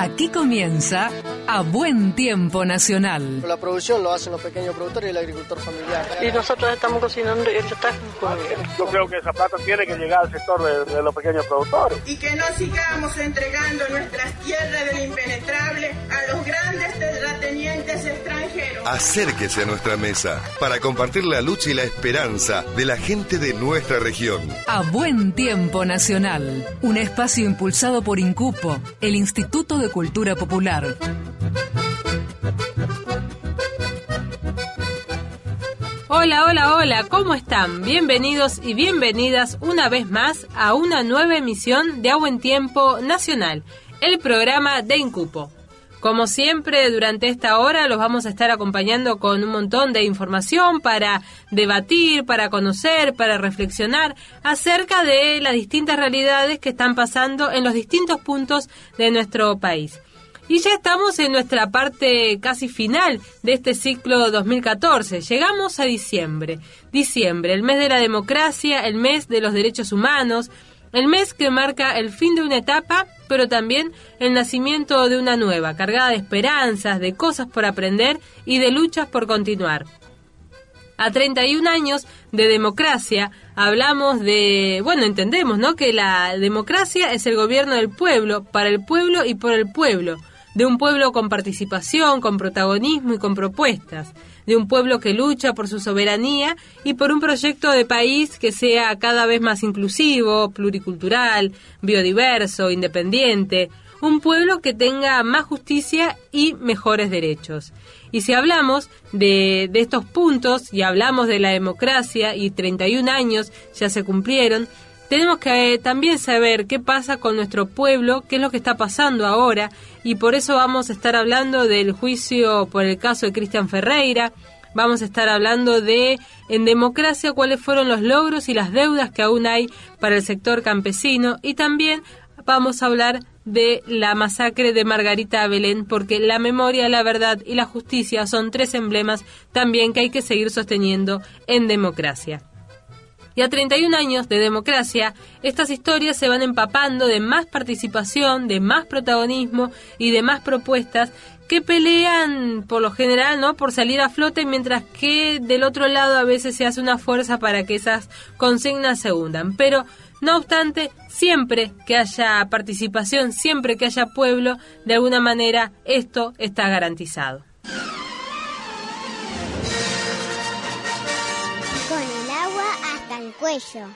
Aquí comienza A Buen Tiempo Nacional. La producción lo hacen los pequeños productores y el agricultor familiar. Y nosotros estamos cocinando y ellos están. Yo creo que esa plata tiene que llegar al sector de, de los pequeños productores. Y que no sigamos entregando nuestras tierras del impenetrable a los grandes terratenientes extranjeros. Acérquese a nuestra mesa para compartir la lucha y la esperanza de la gente de nuestra región. A Buen Tiempo Nacional. Un espacio impulsado por Incupo, el Instituto de Cultura Popular. Hola, hola, hola, ¿cómo están? Bienvenidos y bienvenidas una vez más a una nueva emisión de Agua en Tiempo Nacional, el programa de Incupo. Como siempre, durante esta hora los vamos a estar acompañando con un montón de información para debatir, para conocer, para reflexionar acerca de las distintas realidades que están pasando en los distintos puntos de nuestro país. Y ya estamos en nuestra parte casi final de este ciclo 2014. Llegamos a diciembre. Diciembre, el mes de la democracia, el mes de los derechos humanos, el mes que marca el fin de una etapa, pero también el nacimiento de una nueva, cargada de esperanzas, de cosas por aprender y de luchas por continuar. A 31 años de democracia hablamos de, bueno, entendemos, ¿no? Que la democracia es el gobierno del pueblo, para el pueblo y por el pueblo, de un pueblo con participación, con protagonismo y con propuestas, de un pueblo que lucha por su soberanía y por un proyecto de país que sea cada vez más inclusivo, pluricultural, biodiverso, independiente, un pueblo que tenga más justicia y mejores derechos. Y si hablamos de, estos puntos y hablamos de la democracia y 31 años ya se cumplieron, tenemos que eh, también saber qué pasa con nuestro pueblo, qué es lo que está pasando ahora, y por eso vamos a estar hablando del juicio por el caso de Cristian Ferreira, vamos a estar hablando de en democracia cuáles fueron los logros y las deudas que aún hay para el sector campesino, y también vamos a hablar de la masacre de Margarita Belén, porque la memoria, la verdad y la justicia son tres emblemas también que hay que seguir sosteniendo en democracia. Y a 31 años de democracia, estas historias se van empapando de más participación, de más protagonismo y de más propuestas que pelean por lo general, ¿no? Por salir a flote, mientras que del otro lado a veces se hace una fuerza para que esas consignas se hundan. Pero no obstante, siempre que haya participación, siempre que haya pueblo, de alguna manera esto está garantizado. Cuello.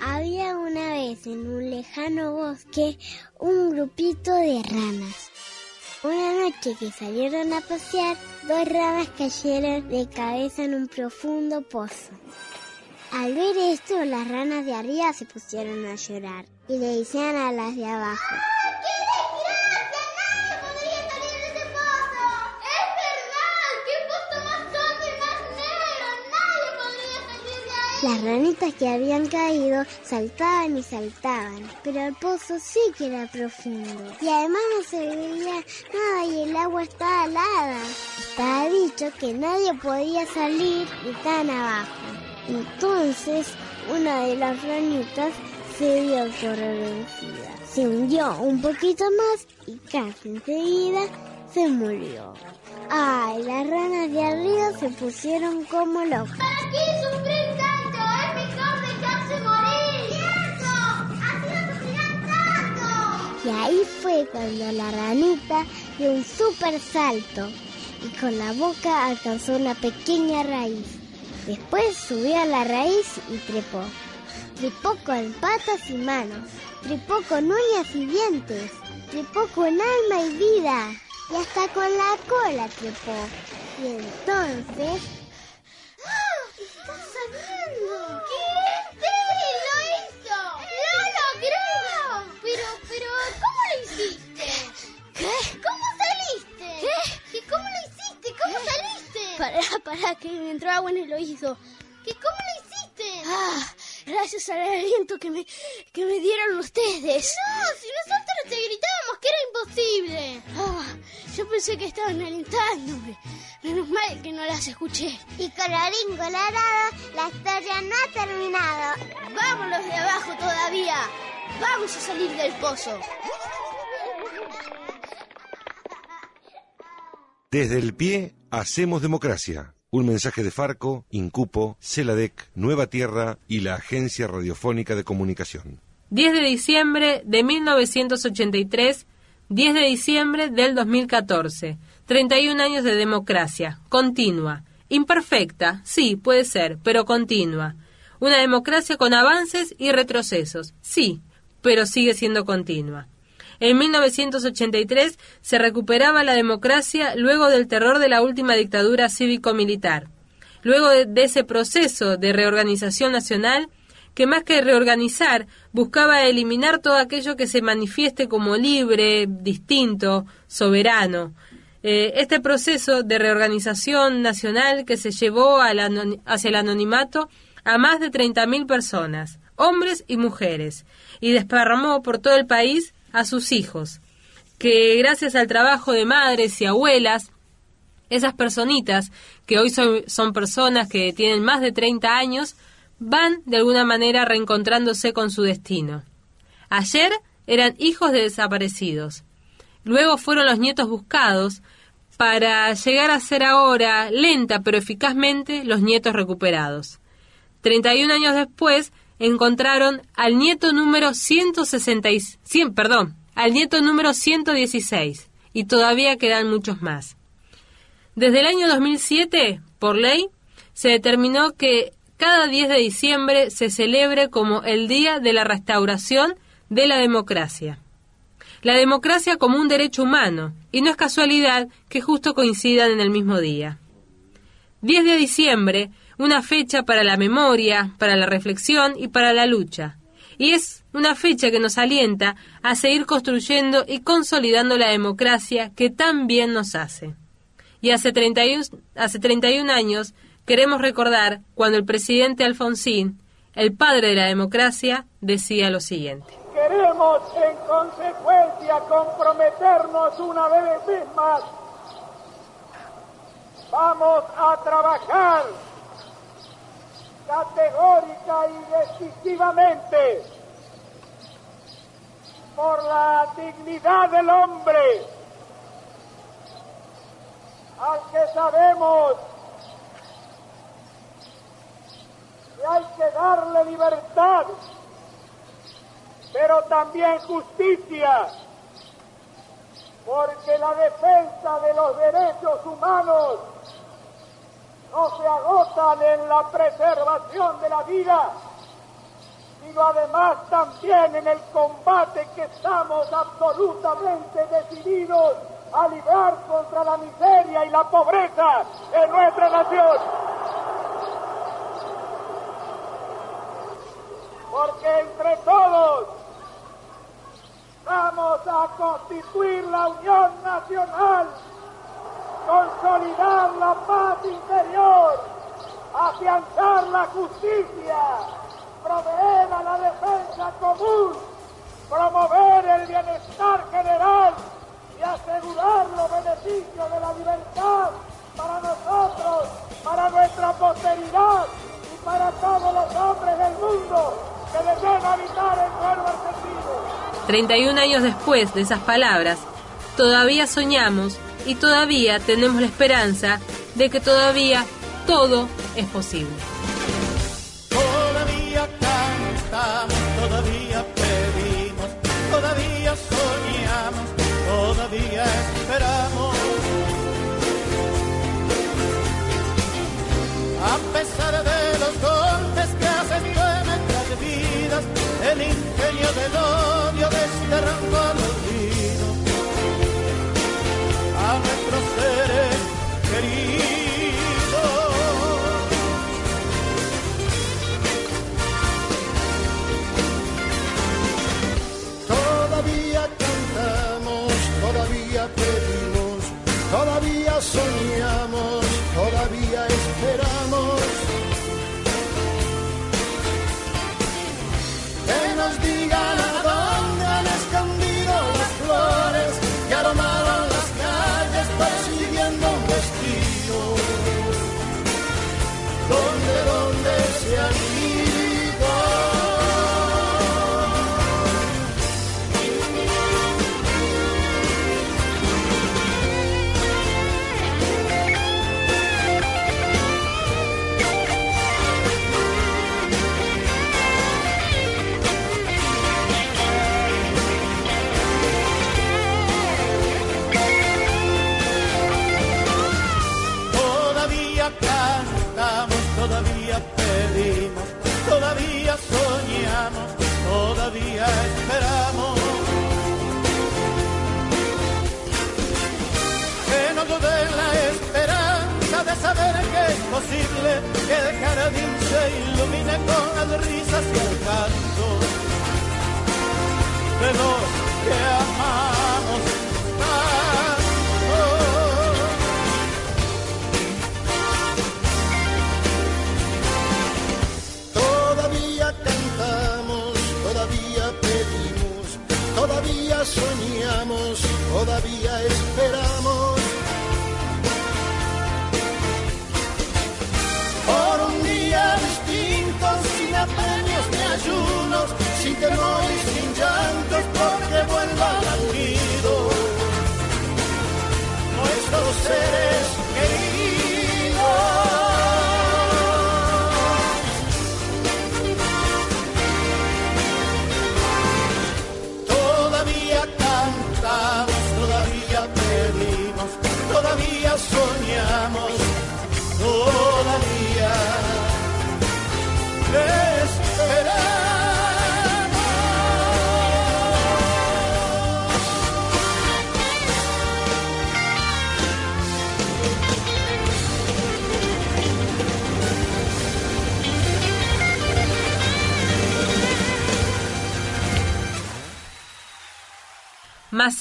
Había una vez en un lejano bosque un grupito de ranas. Una noche que salieron a pasear, dos ranas cayeron de cabeza en un profundo pozo. Al ver esto, las ranas de arriba se pusieron a llorar y le decían a las de abajo. Las ranitas que habían caído saltaban y saltaban, pero el pozo sí que era profundo. Y además no se veía nada y el agua estaba helada. Estaba dicho que nadie podía salir de tan abajo. Entonces, una de las ranitas se dio por. Se hundió un poquito más y casi enseguida se murió. Ay, las ranas de arriba se pusieron como locas. ¿Para qué Y ahí fue cuando la ranita dio un super salto y con la boca alcanzó una pequeña raíz. Después subió a la raíz y trepó. Trepó con patas y manos. Trepó con uñas y dientes. Trepó con alma y vida y hasta con la cola trepó. Y entonces... Pero, pero, ¿cómo lo hiciste? ¿Qué? ¿Cómo saliste? ¿Qué? ¿Que ¿Cómo lo hiciste? ¿Cómo ¿Qué? saliste? Pará, pará, que me entró agua en el oído. ¿Que cómo lo hiciste? Ah, gracias al aliento que me, que me dieron ustedes. No, si nosotros te gritábamos que era imposible. Ah, yo pensé que estaban alentándome. Menos mal que no las escuché. Y colorín colorado, la historia no ha terminado. Vamos los de abajo todavía. Vamos a salir del pozo. Desde el pie hacemos democracia. Un mensaje de Farco, Incupo, Celadec, Nueva Tierra y la Agencia Radiofónica de Comunicación. 10 de diciembre de 1983, 10 de diciembre del 2014. 31 años de democracia, continua. Imperfecta, sí, puede ser, pero continua. Una democracia con avances y retrocesos, sí, pero sigue siendo continua. En 1983 se recuperaba la democracia luego del terror de la última dictadura cívico-militar. Luego de, ese proceso de reorganización nacional, que más que reorganizar, buscaba eliminar todo aquello que se manifieste como libre, distinto, soberano. Eh, este proceso de reorganización nacional que se llevó hacia el anonimato a más de 30.000 personas, hombres y mujeres, y desparramó por todo el país a sus hijos, que gracias al trabajo de madres y abuelas, esas personitas que hoy son, son, personas que tienen más de 30 años, van de alguna manera reencontrándose con su destino. Ayer eran hijos de desaparecidos. Luego fueron los nietos buscados para llegar a ser ahora, lenta pero eficazmente, los nietos recuperados. 31 años después, encontraron al nieto número 166, 100, perdón, al nieto número 116 y todavía quedan muchos más. Desde el año 2007, por ley, se determinó que cada 10 de diciembre se celebre como el Día de la Restauración de la Democracia. La democracia como un derecho humano, y no es casualidad que justo coincidan en el mismo día. 10 de diciembre una fecha para la memoria, para la reflexión y para la lucha. Y es una fecha que nos alienta a seguir construyendo y consolidando la democracia que tan bien nos hace. Y hace 31, hace 31 años queremos recordar cuando el presidente Alfonsín, el padre de la democracia, decía lo siguiente. Queremos en consecuencia comprometernos una vez más. Vamos a trabajar categórica y decisivamente por la dignidad del hombre, al que sabemos que hay que darle libertad, pero también justicia, porque la defensa de los derechos humanos no se agotan en la preservación de la vida, sino además también en el combate que estamos absolutamente decididos a librar contra la miseria y la pobreza en nuestra nación. Porque entre todos vamos a constituir la Unión Nacional consolidar la paz interior, afianzar la justicia, proveer a la defensa común, promover el bienestar general y asegurar los beneficios de la libertad para nosotros, para nuestra posteridad y para todos los hombres del mundo que deseen habitar el pueblo argentino. 31 años después de esas palabras, todavía soñamos y todavía tenemos la esperanza de que todavía todo es posible. Todavía cantamos, todavía pedimos, todavía soñamos, todavía esperamos. A pesar de los golpes que hacen de nuestras vidas, el ingenio del odio desterrando los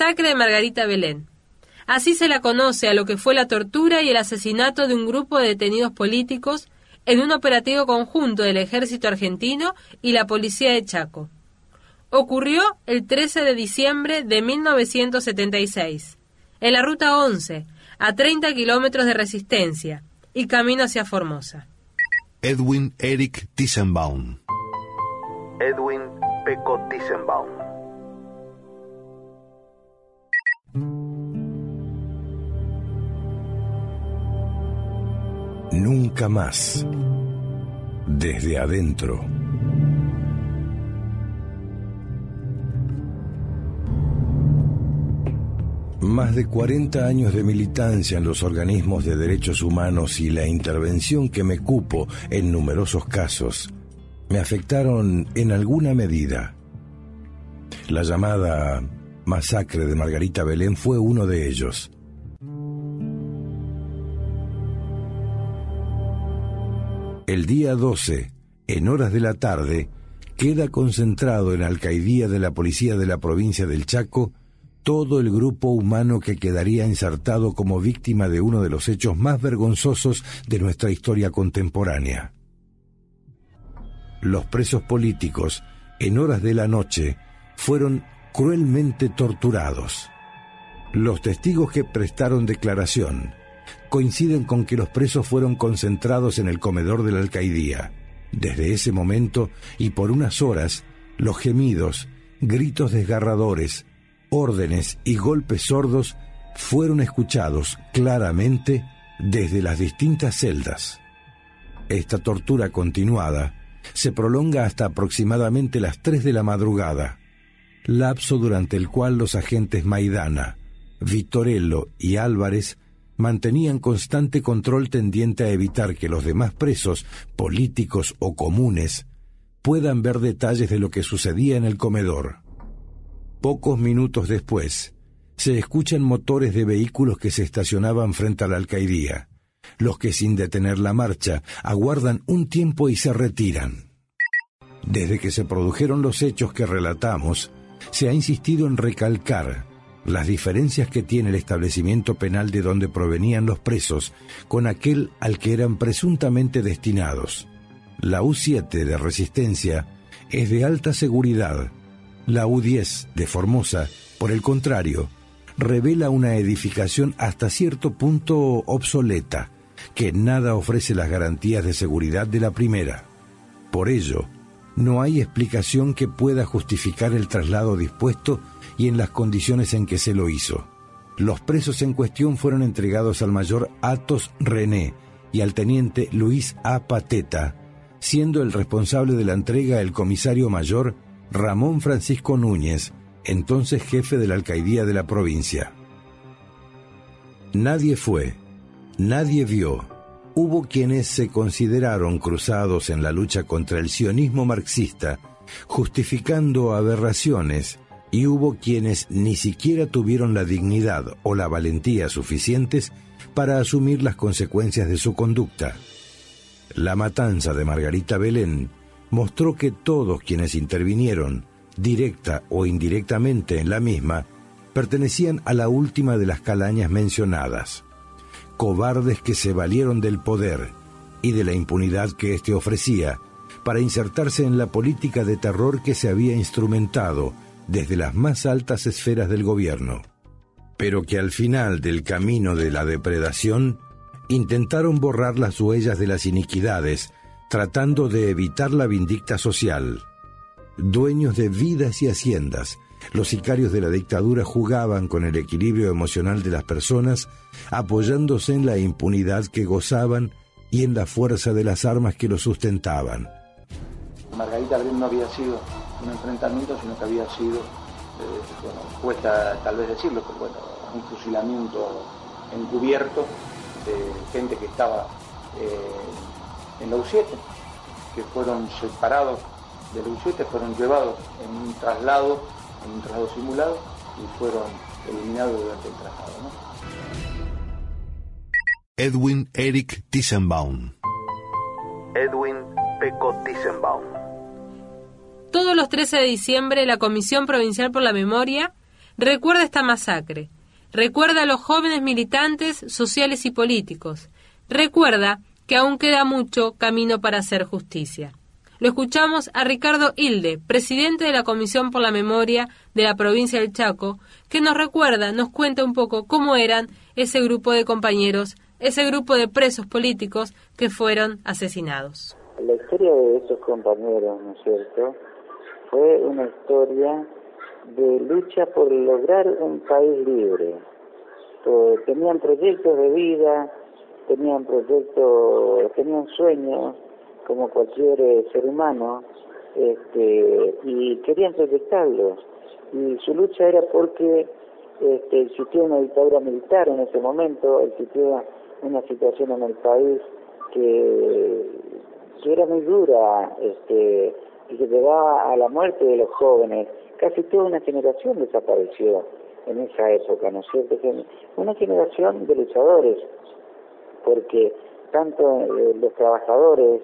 Masacre de Margarita Belén. Así se la conoce a lo que fue la tortura y el asesinato de un grupo de detenidos políticos en un operativo conjunto del ejército argentino y la policía de Chaco. Ocurrió el 13 de diciembre de 1976, en la ruta 11, a 30 kilómetros de resistencia y camino hacia Formosa. Edwin Eric Tissenbaum. Edwin Peco Tissenbaum. Nunca más. Desde adentro. Más de 40 años de militancia en los organismos de derechos humanos y la intervención que me cupo en numerosos casos me afectaron en alguna medida. La llamada masacre de Margarita Belén fue uno de ellos. El día 12, en horas de la tarde, queda concentrado en alcaidía de la policía de la provincia del Chaco todo el grupo humano que quedaría insertado como víctima de uno de los hechos más vergonzosos de nuestra historia contemporánea. Los presos políticos, en horas de la noche, fueron cruelmente torturados. Los testigos que prestaron declaración coinciden con que los presos fueron concentrados en el comedor de la alcaidía. Desde ese momento y por unas horas, los gemidos, gritos desgarradores, órdenes y golpes sordos fueron escuchados claramente desde las distintas celdas. Esta tortura continuada se prolonga hasta aproximadamente las 3 de la madrugada, lapso durante el cual los agentes Maidana, Vitorello y Álvarez mantenían constante control tendiente a evitar que los demás presos, políticos o comunes, puedan ver detalles de lo que sucedía en el comedor. Pocos minutos después, se escuchan motores de vehículos que se estacionaban frente a la alcaidía, los que sin detener la marcha aguardan un tiempo y se retiran. Desde que se produjeron los hechos que relatamos, se ha insistido en recalcar las diferencias que tiene el establecimiento penal de donde provenían los presos con aquel al que eran presuntamente destinados. La U7 de Resistencia es de alta seguridad. La U10 de Formosa, por el contrario, revela una edificación hasta cierto punto obsoleta, que nada ofrece las garantías de seguridad de la primera. Por ello, no hay explicación que pueda justificar el traslado dispuesto y en las condiciones en que se lo hizo. Los presos en cuestión fueron entregados al mayor Atos René y al teniente Luis A. Pateta, siendo el responsable de la entrega el comisario mayor Ramón Francisco Núñez, entonces jefe de la alcaidía de la provincia. Nadie fue, nadie vio, hubo quienes se consideraron cruzados en la lucha contra el sionismo marxista, justificando aberraciones, y hubo quienes ni siquiera tuvieron la dignidad o la valentía suficientes para asumir las consecuencias de su conducta. La matanza de Margarita Belén mostró que todos quienes intervinieron, directa o indirectamente en la misma, pertenecían a la última de las calañas mencionadas, cobardes que se valieron del poder y de la impunidad que éste ofrecía para insertarse en la política de terror que se había instrumentado desde las más altas esferas del gobierno, pero que al final del camino de la depredación intentaron borrar las huellas de las iniquidades, tratando de evitar la vindicta social. Dueños de vidas y haciendas, los sicarios de la dictadura jugaban con el equilibrio emocional de las personas, apoyándose en la impunidad que gozaban y en la fuerza de las armas que lo sustentaban. Margarita Belén no había sido un enfrentamiento, sino que había sido, eh, bueno, cuesta tal vez decirlo, pero bueno, un fusilamiento encubierto de gente que estaba eh, en la U7, que fueron separados de la U7, fueron llevados en un traslado, en un traslado simulado, y fueron eliminados durante el traslado. ¿no? Edwin Eric Tissenbaum. Edwin Peco Tissenbaum. Todos los 13 de diciembre la Comisión Provincial por la Memoria recuerda esta masacre, recuerda a los jóvenes militantes sociales y políticos, recuerda que aún queda mucho camino para hacer justicia. Lo escuchamos a Ricardo Hilde, presidente de la Comisión por la Memoria de la provincia del Chaco, que nos recuerda, nos cuenta un poco cómo eran ese grupo de compañeros ese grupo de presos políticos que fueron asesinados. La historia de esos compañeros, ¿no es cierto?, fue una historia de lucha por lograr un país libre. tenían proyectos de vida, tenían proyectos, tenían sueños, como cualquier eh, ser humano, este, y querían proyectarlos. Y su lucha era porque este, existía una dictadura militar en ese momento, existía una situación en el país que, que era muy dura este, y que llevaba a la muerte de los jóvenes. Casi toda una generación desapareció en esa época, ¿no es cierto? Una generación de luchadores, porque tanto eh, los trabajadores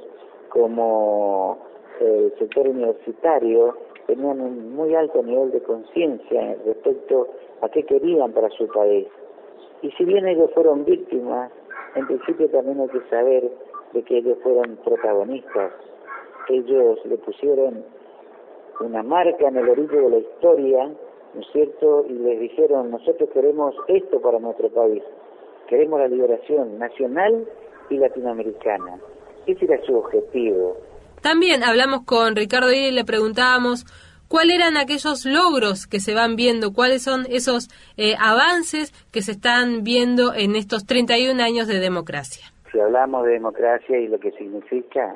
como el sector universitario tenían un muy alto nivel de conciencia respecto a qué querían para su país. Y si bien ellos fueron víctimas en principio también hay que saber de que ellos fueron protagonistas. Ellos le pusieron una marca en el orillo de la historia, ¿no es cierto? Y les dijeron, nosotros queremos esto para nuestro país. Queremos la liberación nacional y latinoamericana. Ese era su objetivo. También hablamos con Ricardo y le preguntábamos cuáles eran aquellos logros que se van viendo, cuáles son esos eh, avances que se están viendo en estos 31 años de democracia. Si hablamos de democracia y lo que significa,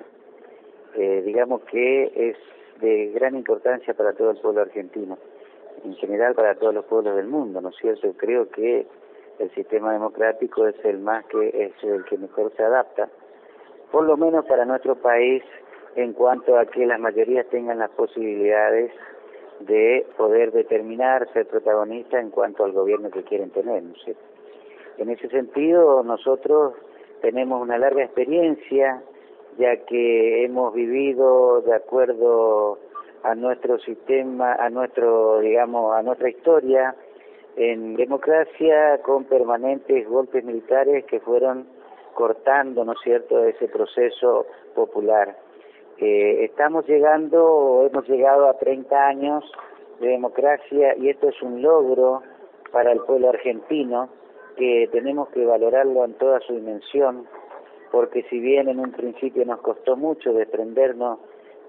eh, digamos que es de gran importancia para todo el pueblo argentino, en general para todos los pueblos del mundo, ¿no es cierto? Creo que el sistema democrático es el más que es el que mejor se adapta, por lo menos para nuestro país en cuanto a que las mayorías tengan las posibilidades de poder determinar, ser protagonistas en cuanto al gobierno que quieren tener. ¿no En ese sentido, nosotros tenemos una larga experiencia, ya que hemos vivido de acuerdo a nuestro sistema, a nuestro, digamos, a nuestra historia, en democracia con permanentes golpes militares que fueron cortando, ¿no es cierto?, ese proceso popular. Eh, estamos llegando, hemos llegado a 30 años de democracia y esto es un logro para el pueblo argentino que tenemos que valorarlo en toda su dimensión, porque si bien en un principio nos costó mucho desprendernos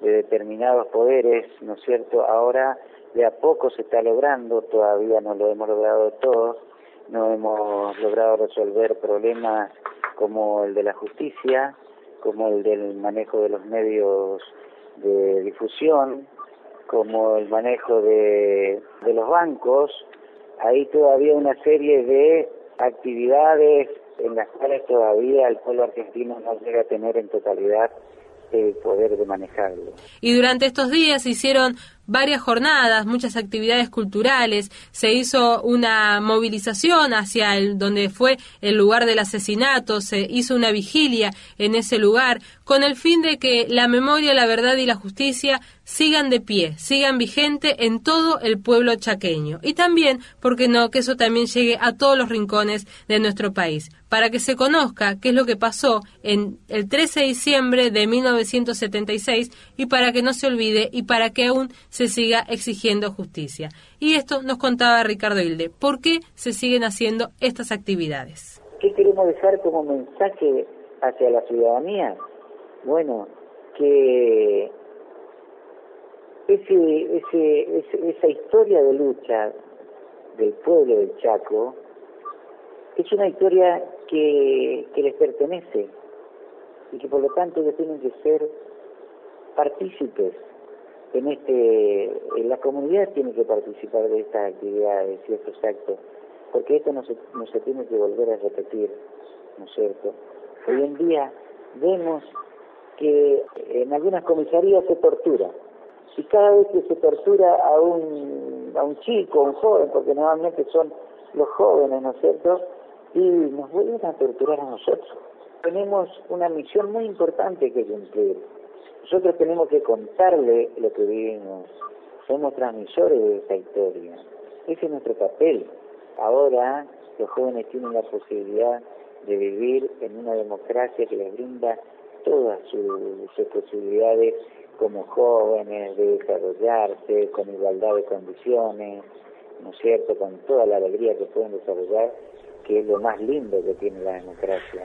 de determinados poderes, ¿no es cierto? Ahora de a poco se está logrando, todavía no lo hemos logrado todo, no hemos logrado resolver problemas como el de la justicia, como el del manejo de los medios de difusión, como el manejo de, de los bancos, hay todavía una serie de actividades en las cuales todavía el pueblo argentino no llega a tener en totalidad el poder de manejarlo. Y durante estos días se hicieron varias jornadas, muchas actividades culturales, se hizo una movilización hacia el donde fue el lugar del asesinato, se hizo una vigilia en ese lugar con el fin de que la memoria, la verdad y la justicia sigan de pie, sigan vigente en todo el pueblo chaqueño. Y también, porque no, que eso también llegue a todos los rincones de nuestro país, para que se conozca qué es lo que pasó en el 13 de diciembre de 1976 y para que no se olvide y para que aún se siga exigiendo justicia. Y esto nos contaba Ricardo Hilde, ¿por qué se siguen haciendo estas actividades? ¿Qué queremos dejar como mensaje hacia la ciudadanía? Bueno, que ese, ese, esa historia de lucha del pueblo del Chaco es una historia que, que les pertenece y que por lo tanto ellos tienen que ser partícipes en este, en la comunidad tiene que participar de estas actividades y estos actos, porque esto no se, no se tiene que volver a repetir, ¿no es cierto? Hoy en día vemos que en algunas comisarías se tortura, y cada vez que se tortura a un, a un chico, a un joven, porque normalmente son los jóvenes, ¿no es cierto? Y nos vuelven a torturar a nosotros. Tenemos una misión muy importante que cumplir. Nosotros tenemos que contarle lo que vivimos. Somos transmisores de esa historia. Ese es nuestro papel. Ahora los jóvenes tienen la posibilidad de vivir en una democracia que les brinda todas sus posibilidades como jóvenes, de desarrollarse con igualdad de condiciones, ¿no es cierto?, con toda la alegría que pueden desarrollar, que es lo más lindo que tiene la democracia.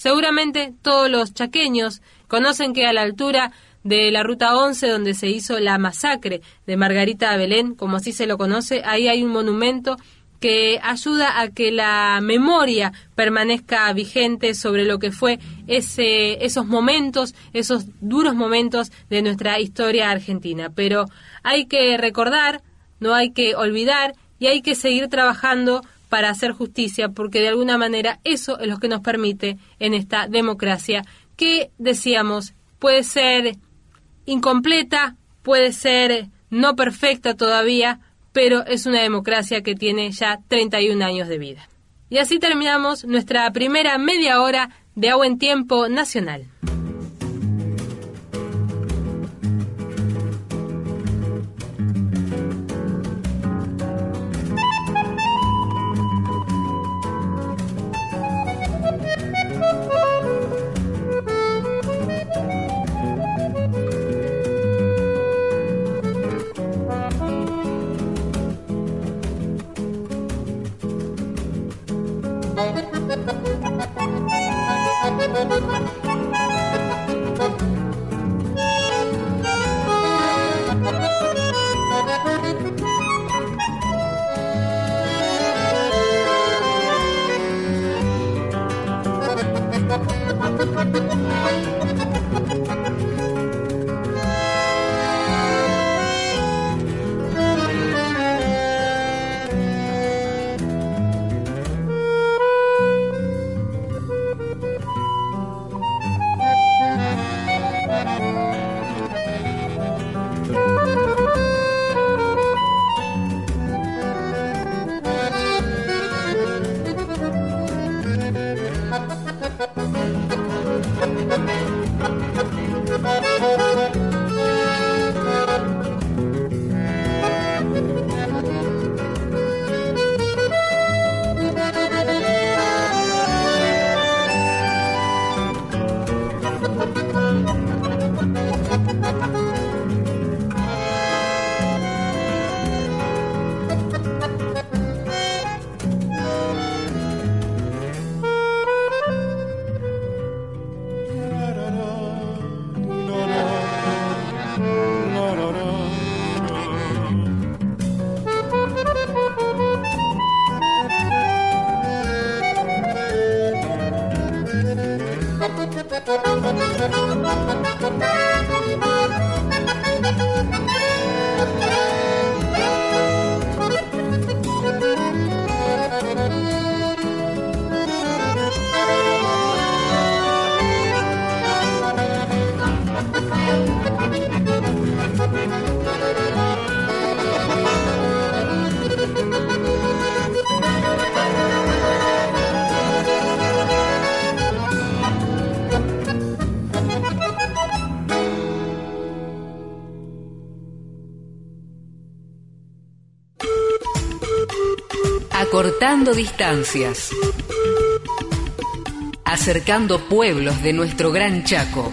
Seguramente todos los chaqueños conocen que a la altura de la Ruta 11, donde se hizo la masacre de Margarita Belén, como así se lo conoce, ahí hay un monumento que ayuda a que la memoria permanezca vigente sobre lo que fue ese, esos momentos, esos duros momentos de nuestra historia argentina. Pero hay que recordar, no hay que olvidar y hay que seguir trabajando para hacer justicia, porque de alguna manera eso es lo que nos permite en esta democracia que decíamos puede ser incompleta, puede ser no perfecta todavía, pero es una democracia que tiene ya 31 años de vida. Y así terminamos nuestra primera media hora de agua en tiempo nacional. Acortando distancias. Acercando pueblos de nuestro gran Chaco.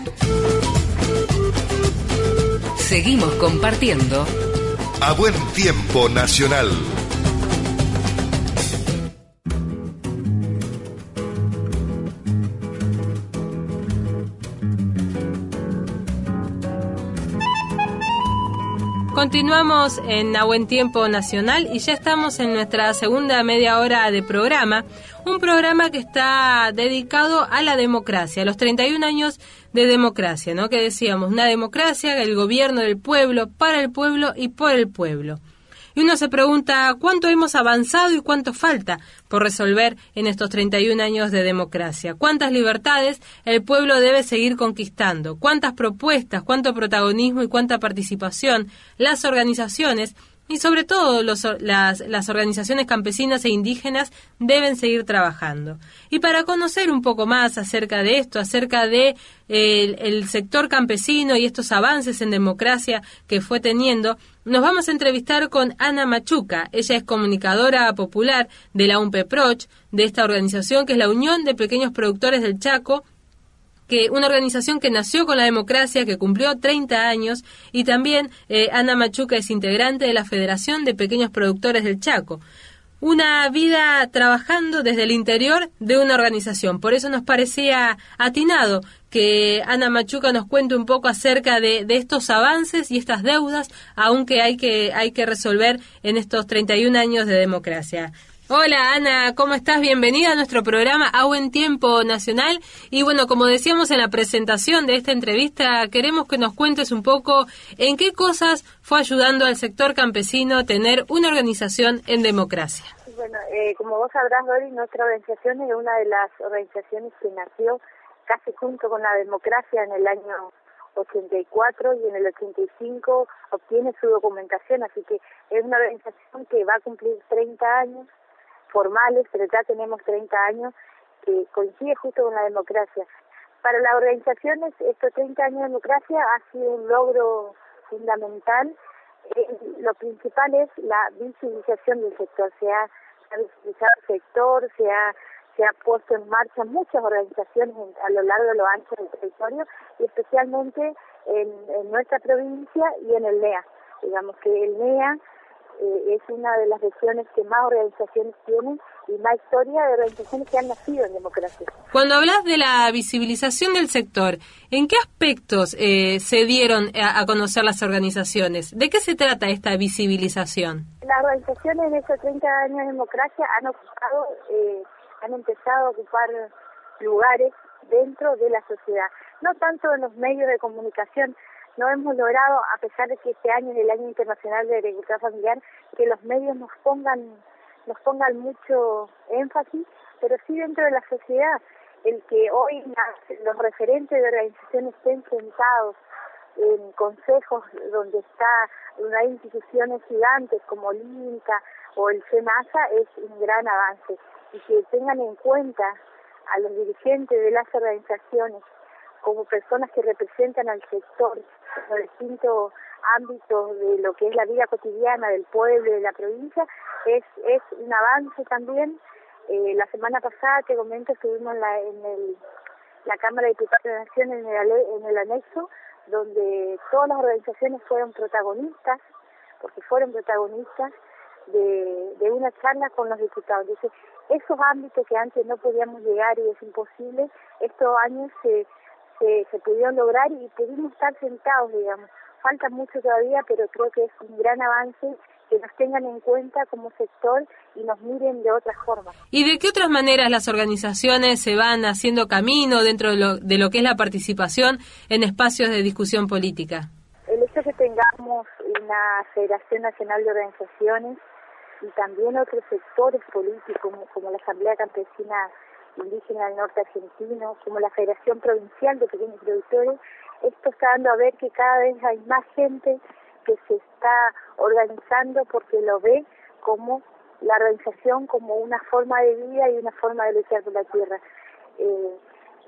Seguimos compartiendo. A buen tiempo nacional. Continuamos en A Buen Tiempo Nacional y ya estamos en nuestra segunda media hora de programa, un programa que está dedicado a la democracia, a los 31 años de democracia, ¿no? Que decíamos, una democracia, el gobierno del pueblo, para el pueblo y por el pueblo. Y uno se pregunta cuánto hemos avanzado y cuánto falta por resolver en estos 31 años de democracia. ¿Cuántas libertades el pueblo debe seguir conquistando? ¿Cuántas propuestas, cuánto protagonismo y cuánta participación las organizaciones y sobre todo las, las, organizaciones campesinas e indígenas deben seguir trabajando. Y para conocer un poco más acerca de esto, acerca de el, sector campesino y estos avances en democracia que fue teniendo, nos vamos a entrevistar con Ana Machuca. Ella es comunicadora popular de la UNPEPROCH, de esta organización que es la Unión de Pequeños Productores del Chaco, que una organización que nació con la democracia, que cumplió 30 años, y también eh, Ana Machuca es integrante de la Federación de Pequeños Productores del Chaco. Una vida trabajando desde el interior de una organización. Por eso nos parecía atinado que Ana Machuca nos cuente un poco acerca de, de, estos avances y estas deudas, aunque hay que, hay que resolver en estos 31 años de democracia. Hola Ana, ¿cómo estás? Bienvenida a nuestro programa A Buen Tiempo Nacional. Y bueno, como decíamos en la presentación de esta entrevista, queremos que nos cuentes un poco en qué cosas fue ayudando al sector campesino tener una organización en democracia. Bueno, eh, como vos sabrás, Dori, nuestra organización es una de las organizaciones que nació casi junto con la democracia en el año 84 y en el 85 obtiene su documentación, así que es una organización que va a cumplir 30 años formales, pero ya tenemos 30 años que coincide justo con la democracia. Para las organizaciones, estos 30 años de democracia ha sido un logro fundamental. Eh, lo principal es la visibilización del sector. Se ha, visibilizado el sector, se ha, se ha puesto en marcha muchas organizaciones a lo largo de lo ancho del territorio y especialmente en, en nuestra provincia y en el NEA. Digamos que el NEA eh, es una de las regiones que más organizaciones tienen y más historia de organizaciones que han nacido en democracia. Cuando hablas de la visibilización del sector, ¿en qué aspectos eh, se dieron a, conocer las organizaciones? ¿De qué se trata esta visibilización? Las organizaciones en estos 30 años de democracia han ocupado, eh, han empezado a ocupar lugares dentro de la sociedad, no tanto en los medios de comunicación, no hemos logrado, a pesar de que este año es el año internacional de agricultura familiar, que los medios nos pongan, nos pongan mucho énfasis, pero sí dentro de la sociedad, el que hoy los referentes de organizaciones estén sentados en consejos donde está, hay instituciones gigantes como el o el FEMASA es un gran avance. Y que tengan en cuenta a los dirigentes de las organizaciones como personas que representan al sector en los distintos ámbitos de lo que es la vida cotidiana del pueblo de la provincia, es, es un avance también. Eh, la semana pasada, te comento, estuvimos en la, en el, la Cámara de Diputados de la Nación en el, en el anexo, donde todas las organizaciones fueron protagonistas, porque fueron protagonistas de, de una charla con los diputados. Entonces, esos ámbitos que antes no podíamos llegar y es imposible, estos años se se, se pudieron lograr y pudimos estar sentados, digamos. Falta mucho todavía, pero creo que es un gran avance que nos tengan en cuenta como sector y nos miren de otra forma. ¿Y de qué otras maneras las organizaciones se van haciendo camino dentro de lo, de lo que es la participación en espacios de discusión política? El hecho de que tengamos una Federación Nacional de Organizaciones y también otros sectores políticos como la Asamblea Campesina indígena del norte argentino, como la Federación Provincial de Pequeños Productores, esto está dando a ver que cada vez hay más gente que se está organizando porque lo ve como la organización como una forma de vida y una forma de luchar por la tierra. Eh,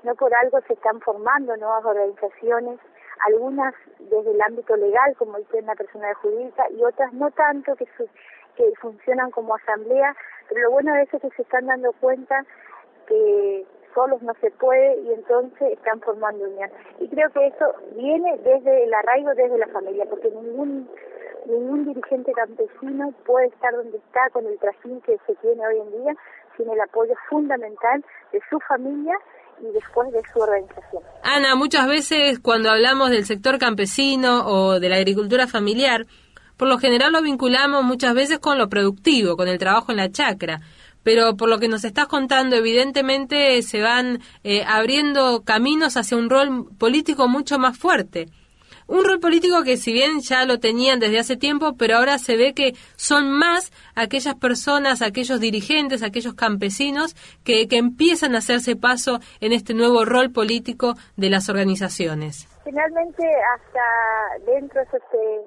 no por algo se están formando nuevas organizaciones, algunas desde el ámbito legal, como dice una persona jurídica, y otras no tanto, que, que funcionan como asamblea, Pero lo bueno de eso es que se están dando cuenta que solos no se puede y entonces están formando unión. Y creo que eso viene desde el arraigo, desde la familia, porque ningún ningún dirigente campesino puede estar donde está con el trajín que se tiene hoy en día sin el apoyo fundamental de su familia y después de su organización. Ana, muchas veces cuando hablamos del sector campesino o de la agricultura familiar, por lo general lo vinculamos muchas veces con lo productivo, con el trabajo en la chacra pero por lo que nos estás contando, evidentemente se van eh, abriendo caminos hacia un rol político mucho más fuerte. Un rol político que si bien ya lo tenían desde hace tiempo, pero ahora se ve que son más aquellas personas, aquellos dirigentes, aquellos campesinos que, que empiezan a hacerse paso en este nuevo rol político de las organizaciones. Finalmente, hasta dentro de esos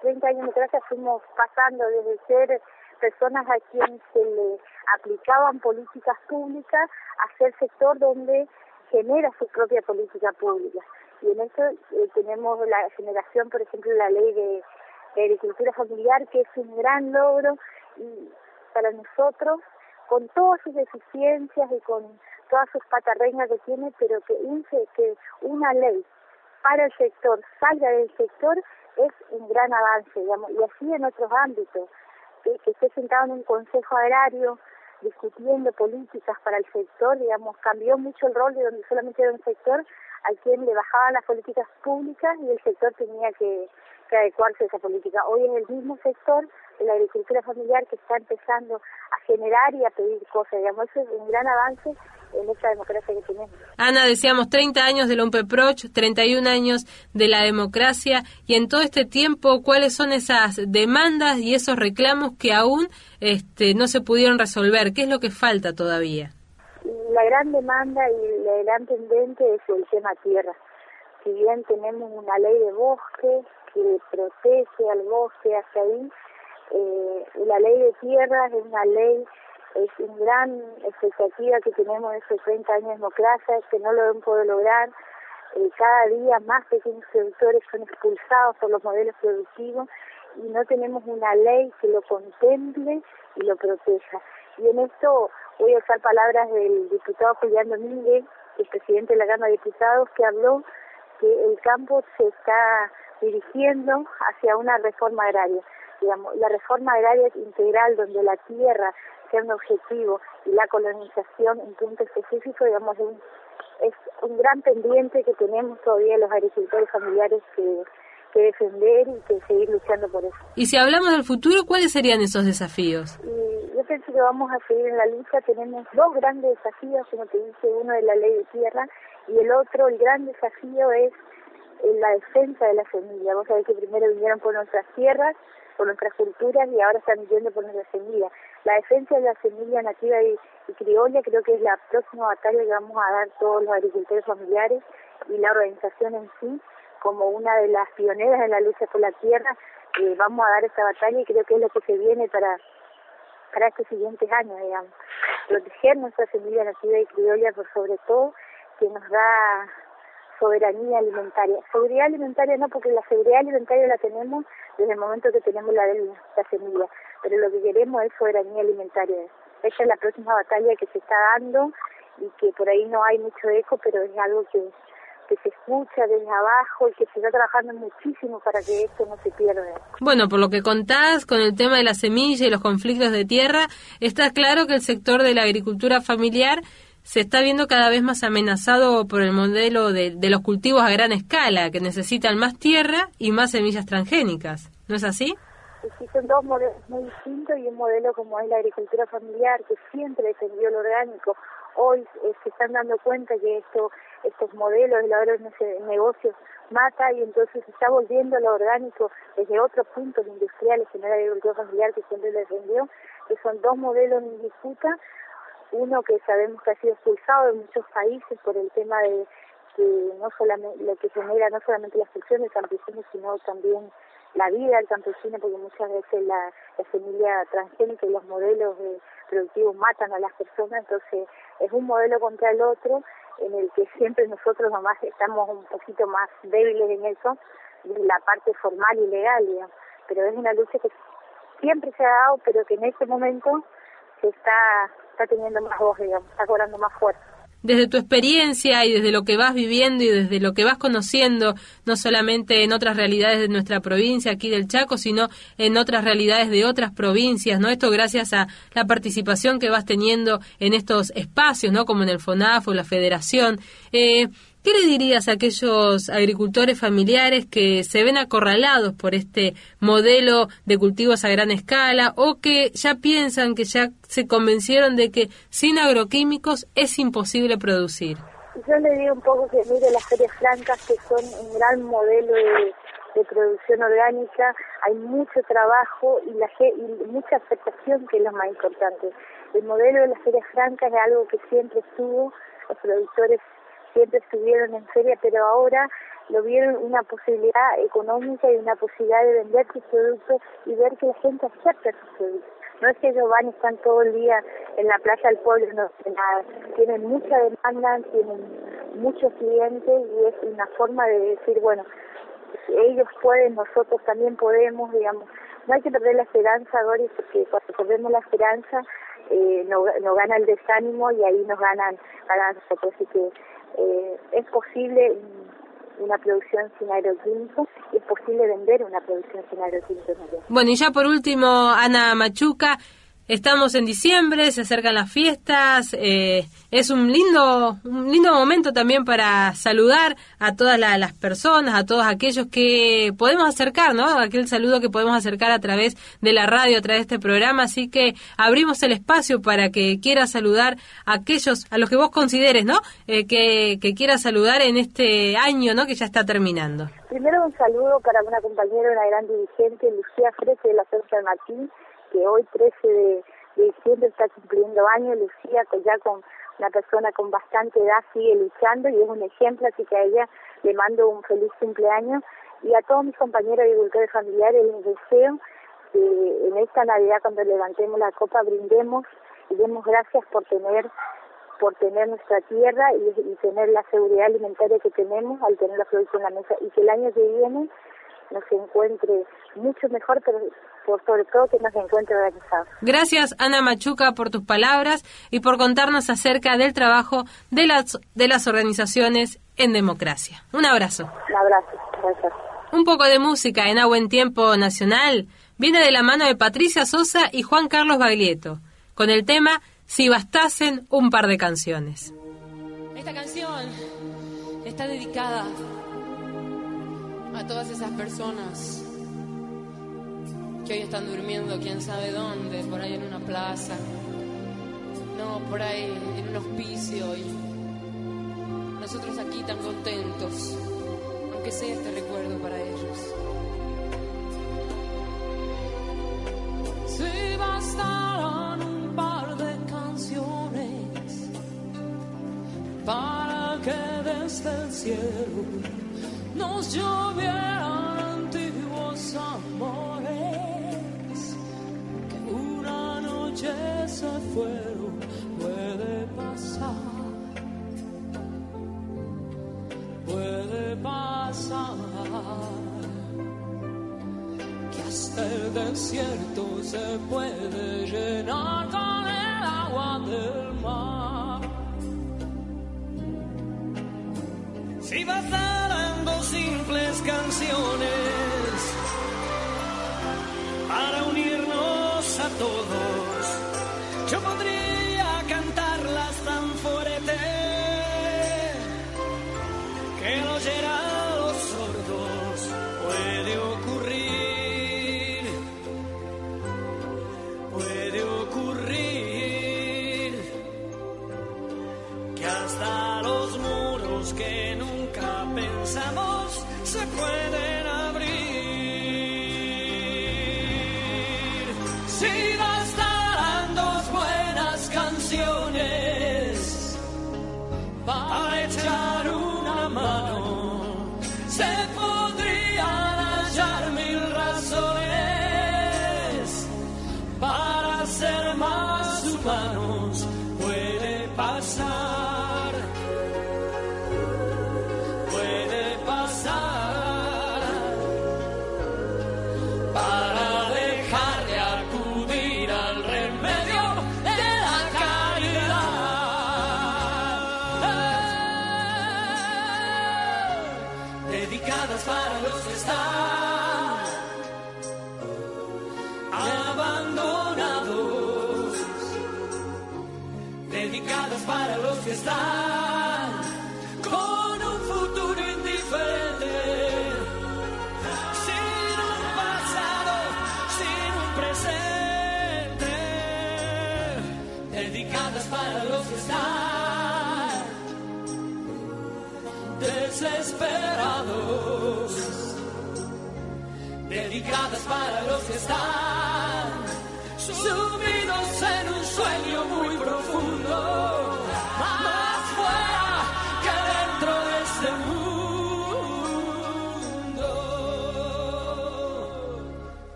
30 años de democracia fuimos pasando desde ser personas a quienes se le aplicaban políticas públicas a ser sector donde genera su propia política pública. Y en eso eh, tenemos la generación, por ejemplo, la ley de, agricultura familiar, que es un gran logro y para nosotros, con todas sus deficiencias y con todas sus patarreñas que tiene, pero que, que una ley para el sector salga del sector es un gran avance, digamos, y así en otros ámbitos que, esté sentado en un consejo agrario discutiendo políticas para el sector, digamos, cambió mucho el rol de donde solamente era un sector al quien le bajaban las políticas públicas y el sector tenía que, adecuarse a esa política. Hoy es el mismo sector de la agricultura familiar que está empezando a generar y a pedir cosas, digamos, eso es un gran avance en esta democracia que tenemos. Ana, decíamos 30 años de la UNPEPROCH, 31 años de la democracia, y en todo este tiempo, ¿cuáles son esas demandas y esos reclamos que aún este, no se pudieron resolver? ¿Qué es lo que falta todavía? La gran demanda y la gran pendiente es el tema tierra. Si bien tenemos una ley de bosque que protege al bosque hasta ahí, eh, la ley de tierra es una ley es una gran expectativa que tenemos de esos 30 años de democracia, que no lo hemos podido lograr. Eh, cada día más pequeños productores son expulsados por los modelos productivos y no tenemos una ley que lo contemple y lo proteja. Y en esto voy a usar palabras del diputado Julián Domínguez, el presidente de la Cámara de Diputados, que habló que el campo se está dirigiendo hacia una reforma agraria. Digamos, la reforma agraria integral donde la tierra sea un objetivo y la colonización un punto específico, digamos, es un gran pendiente que tenemos todavía los agricultores familiares que, que defender y que seguir luchando por eso. Y si hablamos del futuro, ¿cuáles serían esos desafíos? Y yo pienso que vamos a seguir en la lucha. Tenemos dos grandes desafíos, como te dice, uno de la ley de tierra y el otro, el gran desafío es la defensa de la semilla. Vos sabés que primero vinieron por nuestras tierras, por nuestras culturas y ahora están viniendo por nuestra semilla. La defensa de la semilla nativa y, criolla creo que es la próxima batalla que vamos a dar todos los agricultores familiares y la organización en sí como una de las pioneras en la lucha por la tierra. Eh, vamos a dar esta batalla y creo que es lo que se viene para para estos siguientes años, digamos. Proteger nuestra semilla nativa y criolla por sobre todo, que nos da soberanía alimentaria. Seguridad alimentaria no, porque la seguridad alimentaria la tenemos desde el momento que tenemos la, la semilla, pero lo que queremos es soberanía alimentaria. Esa es la próxima batalla que se está dando y que por ahí no hay mucho eco, pero es algo que, que se escucha desde abajo y que se está trabajando muchísimo para que esto no se pierda. Bueno, por lo que contás con el tema de la semilla y los conflictos de tierra, está claro que el sector de la agricultura familiar se está viendo cada vez más amenazado por el modelo de, de, los cultivos a gran escala, que necesitan más tierra y más semillas transgénicas. ¿No es así? Sí, son dos modelos muy distintos y un modelo como es la agricultura familiar, que siempre defendió lo orgánico. Hoy eh, se están dando cuenta que esto, estos modelos de los negocios mata y entonces se está volviendo lo orgánico desde otros puntos industriales en la agricultura familiar que siempre defendió, que son dos modelos en disputa. Uno que sabemos que ha sido expulsado de muchos países por el tema de que no solamente lo que genera no solamente la expulsión del campesino sino también la vida del campesino porque muchas veces la, semilla transgénica y los modelos productivos matan a las personas. Entonces es un modelo contra el otro en el que siempre nosotros nomás estamos un poquito más débiles en eso en la parte formal y legal digamos. pero es una lucha que siempre se ha dado pero que en este momento se está, está teniendo más voz, digamos, está cobrando más fuerza desde tu experiencia y desde lo que vas viviendo y desde lo que vas conociendo, no solamente en otras realidades de nuestra provincia, aquí del Chaco, sino en otras realidades de otras provincias, ¿no? Esto gracias a la participación que vas teniendo en estos espacios, ¿no? Como en el FONAF o la Federación. Eh, ¿Qué le dirías a aquellos agricultores familiares que se ven acorralados por este modelo de cultivos a gran escala o que ya piensan que ya se convencieron de que sin agroquímicos es imposible producir? Yo le digo un poco que mire las ferias francas que son un gran modelo de, producción orgánica, hay mucho trabajo y, la, y mucha aceptación que es lo más importante. El modelo de las ferias francas es algo que siempre estuvo, los productores siempre estuvieron en feria, pero ahora lo vieron una posibilidad económica y una posibilidad de vender sus productos y ver que la gente acepta sus productos. No es que ellos van y están todo el día en la plaza del pueblo, no nada. Tienen mucha demanda, tienen muchos clientes y es una forma de decir, bueno, ellos pueden, nosotros también podemos, digamos. No hay que perder la esperanza, Doris, porque cuando perdemos la esperanza eh, no, no gana el desánimo y ahí nos ganan, ganan nosotros. Así que eh, es posible una producción sin agroquímicos y es posible vender una producción sin agroquímicos. Bueno, y ya por último, Ana Machuca, Estamos en diciembre, se acercan las fiestas, eh, es un lindo, un lindo momento también para saludar a todas las personas, a todos aquellos que podemos acercar, ¿no? Aquel saludo que podemos acercar a través de la radio, a través de este programa, así que abrimos el espacio para que quiera saludar a aquellos, a los que vos consideres, ¿no? Eh, que, que quiera saludar en este año, ¿no? Que ya está terminando. Primero un saludo para una compañera, una gran dirigente, Lucía Frese de la Fuerza de Martín, que hoy 13 de, diciembre está cumpliendo años, Lucía, que ya con una persona con bastante edad sigue luchando y es un ejemplo, así que a ella le mando un feliz cumpleaños. Y a todos mis compañeros agricultores familiares les deseo que en esta Navidad cuando levantemos la copa brindemos y demos gracias por tener por tener nuestra tierra y, tener la seguridad alimentaria que tenemos al tener la producción en la mesa y que el año que viene nos encuentre mucho mejor, pero por sobre todo que nos encuentre organizados. Gracias, Ana Machuca, por tus palabras y por contarnos acerca del trabajo de las, de las organizaciones en democracia. Un abrazo. Un abrazo, gracias. Un poco de música en A Buen Tiempo Nacional viene de la mano de Patricia Sosa y Juan Carlos Baglietto, con el tema Si bastasen un par de canciones. Esta canción está dedicada a todas esas personas que hoy están durmiendo quién sabe dónde, por ahí en una plaza, no, por ahí en un hospicio y nosotros aquí tan contentos, aunque sea este recuerdo para ellos. Si bastaran un par de canciones para que desde el cielo nos llovieran antiguos amores que una noche se fueron, puede pasar, puede pasar, que hasta el desierto se puede llenar con el agua del mar. Si dos simples canciones para unirnos a todos,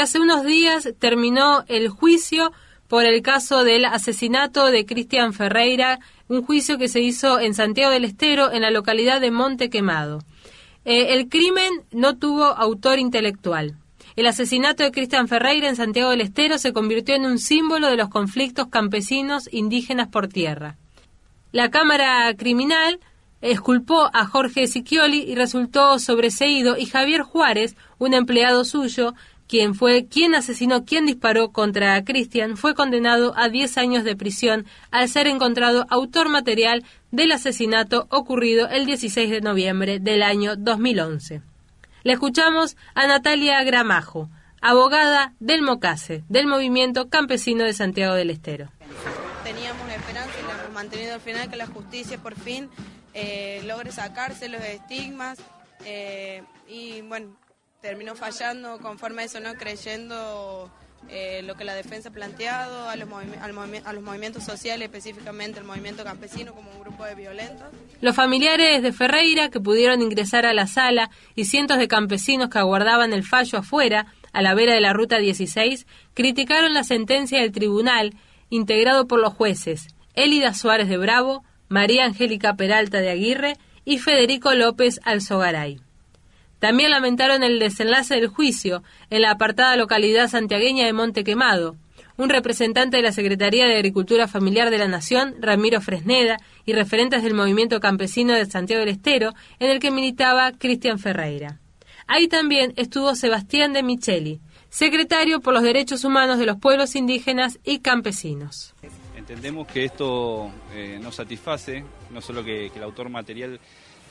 hace unos días terminó el juicio por el caso del asesinato de Cristian Ferreira, un juicio que se hizo en Santiago del Estero, en la localidad de Monte Quemado. Eh, el crimen no tuvo autor intelectual. El asesinato de Cristian Ferreira en Santiago del Estero se convirtió en un símbolo de los conflictos campesinos indígenas por tierra. La Cámara Criminal esculpó a Jorge Sicchioli y resultó sobreseído y Javier Juárez, un empleado suyo, quien fue quien asesinó, quien disparó contra Cristian, fue condenado a 10 años de prisión al ser encontrado autor material del asesinato ocurrido el 16 de noviembre del año 2011. Le escuchamos a Natalia Gramajo, abogada del MOCASE, del Movimiento Campesino de Santiago del Estero. Teníamos esperanza y la hemos mantenido al final que la justicia por fin eh, logre sacarse los estigmas eh, y bueno, terminó fallando conforme a eso, ¿no? Creyendo eh, lo que la defensa ha planteado, a los, a los movimientos sociales, específicamente el movimiento campesino como un grupo de violentos. Los familiares de Ferreira que pudieron ingresar a la sala y cientos de campesinos que aguardaban el fallo afuera, a la vera de la Ruta 16, criticaron la sentencia del tribunal, integrado por los jueces Elida Suárez de Bravo, María Angélica Peralta de Aguirre y Federico López Alzogaray. También lamentaron el desenlace del juicio en la apartada localidad santiagueña de Monte Quemado. Un representante de la Secretaría de Agricultura Familiar de la Nación, Ramiro Fresneda, y referentes del movimiento campesino de Santiago del Estero, en el que militaba Cristian Ferreira. Ahí también estuvo Sebastián de Micheli, secretario por los derechos humanos de los pueblos indígenas y campesinos. Entendemos que esto eh, no satisface, no solo que, que el autor material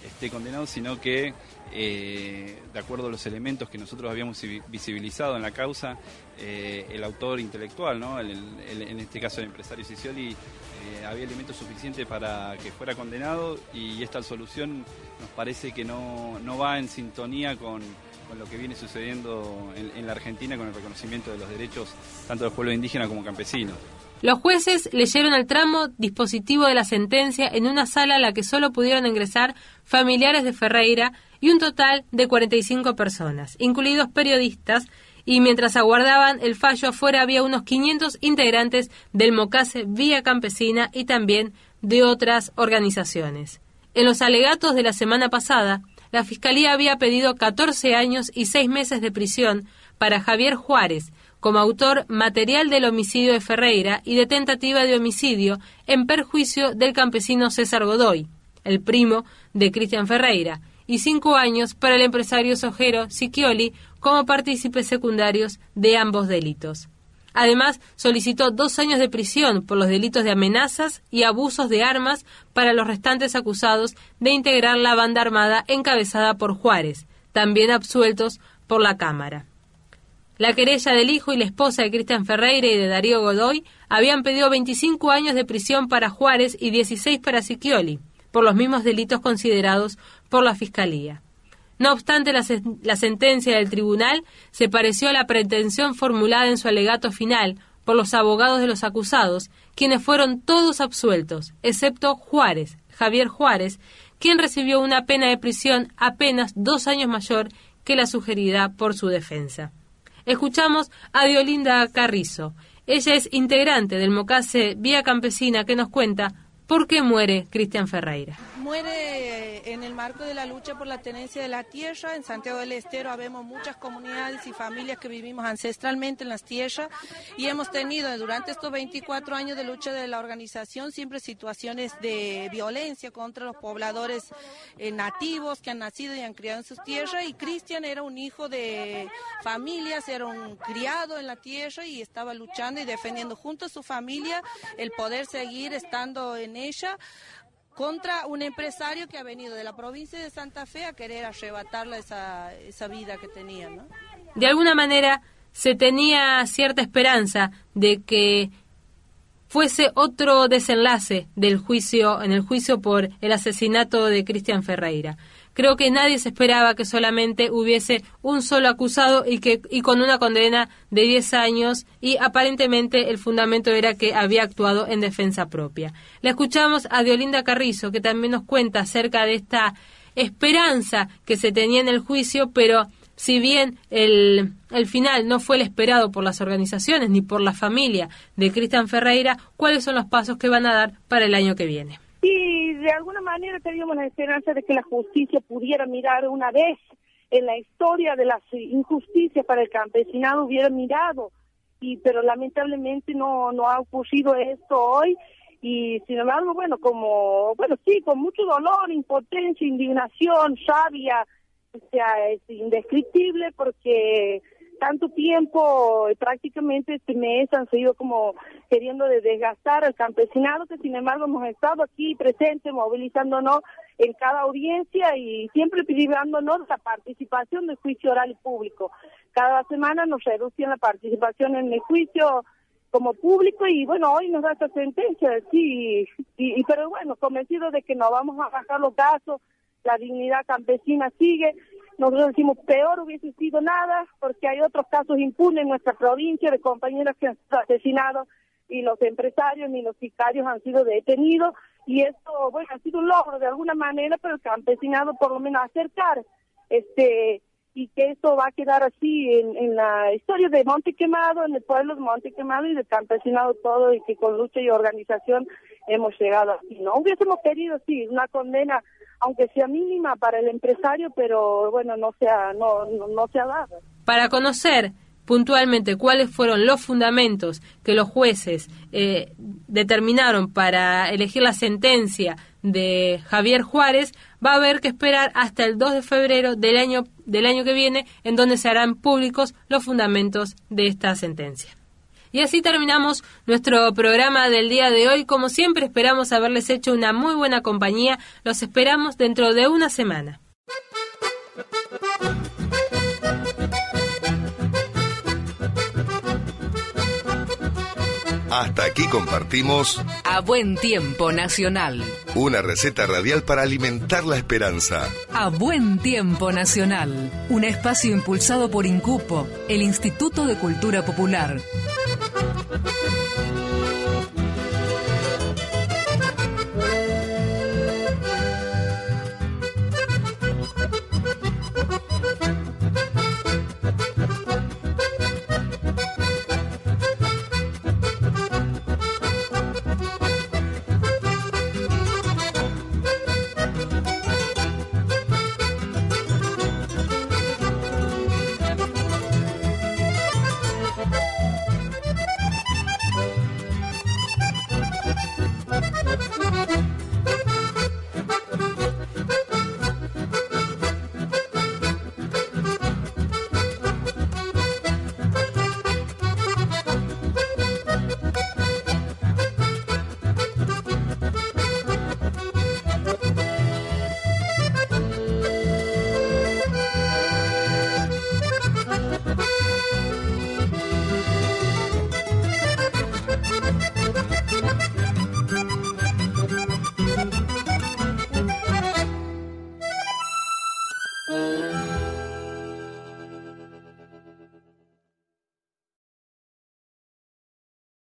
esté condenado, sino que, eh, de acuerdo a los elementos que nosotros habíamos visibilizado en la causa, eh, el autor intelectual, ¿no? en este caso el empresario Sicioli, eh, había elementos suficientes para que fuera condenado y esta solución nos parece que no, no va en sintonía con, con, lo que viene sucediendo en, en la Argentina con el reconocimiento de los derechos tanto de los pueblos indígenas como campesinos. Los jueces leyeron el tramo dispositivo de la sentencia en una sala a la que solo pudieron ingresar familiares de Ferreira y un total de 45 personas, incluidos periodistas, y mientras aguardaban el fallo afuera había unos 500 integrantes del Mocase Vía Campesina y también de otras organizaciones. En los alegatos de la semana pasada, la Fiscalía había pedido 14 años y 6 meses de prisión para Javier Juárez, como autor material del homicidio de Ferreira y de tentativa de homicidio en perjuicio del campesino César Godoy, el primo de Cristian Ferreira, y cinco años para el empresario sojero Sicchioli como partícipes secundarios de ambos delitos. Además, solicitó dos años de prisión por los delitos de amenazas y abusos de armas para los restantes acusados de integrar la banda armada encabezada por Juárez, también absueltos por la Cámara. La querella del hijo y la esposa de Cristian Ferreira y de Darío Godoy habían pedido 25 años de prisión para Juárez y 16 para Sicchioli, por los mismos delitos considerados por la Fiscalía. No obstante, la, la, sentencia del tribunal se pareció a la pretensión formulada en su alegato final por los abogados de los acusados, quienes fueron todos absueltos, excepto Juárez, Javier Juárez, quien recibió una pena de prisión apenas dos años mayor que la sugerida por su defensa. Escuchamos a Diolinda Carrizo. Ella es integrante del Mocase Vía Campesina que nos cuenta ¿Por qué muere Cristian Ferreira? Muere en el marco de la lucha por la tenencia de la tierra. En Santiago del Estero habemos muchas comunidades y familias que vivimos ancestralmente en las tierras y hemos tenido durante estos 24 años de lucha de la organización siempre situaciones de violencia contra los pobladores eh, nativos que han nacido y han criado en sus tierras y Cristian era un hijo de familias, era un criado en la tierra y estaba luchando y defendiendo junto a su familia el poder seguir estando en ella contra un empresario que ha venido de la provincia de Santa Fe a querer arrebatarle esa, esa vida que tenía. De alguna manera se tenía cierta esperanza de que fuese otro desenlace del juicio en el juicio por el asesinato de Cristian Ferreira. Creo que nadie se esperaba que solamente hubiese un solo acusado y que y con una condena de 10 años y aparentemente el fundamento era que había actuado en defensa propia. Le escuchamos a Diolinda Carrizo que también nos cuenta acerca de esta esperanza que se tenía en el juicio, pero si bien el, el, final no fue el esperado por las organizaciones ni por la familia de Cristian Ferreira, ¿cuáles son los pasos que van a dar para el año que viene? Y de alguna manera teníamos la esperanza de que la justicia pudiera mirar una vez en la historia de las injusticias para el campesinado, hubiera mirado, y pero lamentablemente no, no ha ocurrido esto hoy. Y sin embargo, bueno, como, bueno, sí, con mucho dolor, impotencia, indignación, rabia, o sea, es indescriptible porque tanto tiempo, eh, prácticamente este mes han seguido como queriendo de desgastar al campesinado, que sin embargo hemos estado aquí presentes, movilizándonos en cada audiencia y siempre privándonos la participación del juicio oral y público. Cada semana nos reducían la participación en el juicio como público y bueno, hoy nos da esta sentencia, sí, y, y pero bueno, convencido de que no vamos a bajar los casos, la dignidad campesina sigue, nosotros decimos peor hubiese sido nada, porque hay otros casos impunes en nuestra provincia de compañeros que han sido asesinados y los empresarios ni los sicarios han sido detenidos y esto, bueno, ha sido un logro de alguna manera, pero el campesinado por lo menos acercar este y que esto va a quedar así en, en la historia de Monte Quemado, en el pueblo de Monte Quemado y del campesinado todo y que con lucha y organización hemos llegado aquí. No hubiésemos querido, sí, una condena, aunque sea mínima para el empresario, pero bueno, no sea, no, no, no se ha dado. Para conocer puntualmente cuáles fueron los fundamentos que los jueces eh, determinaron para elegir la sentencia de Javier Juárez, va a haber que esperar hasta el 2 de febrero del año, del año que viene, en donde se harán públicos los fundamentos de esta sentencia. Y así terminamos nuestro programa del día de hoy. Como siempre, esperamos haberles hecho una muy buena compañía. Los esperamos dentro de una semana. Hasta aquí compartimos A Buen Tiempo Nacional. una receta radial para alimentar la esperanza. A Buen Tiempo Nacional. Un espacio impulsado por Incupo, el Instituto de Cultura Popular.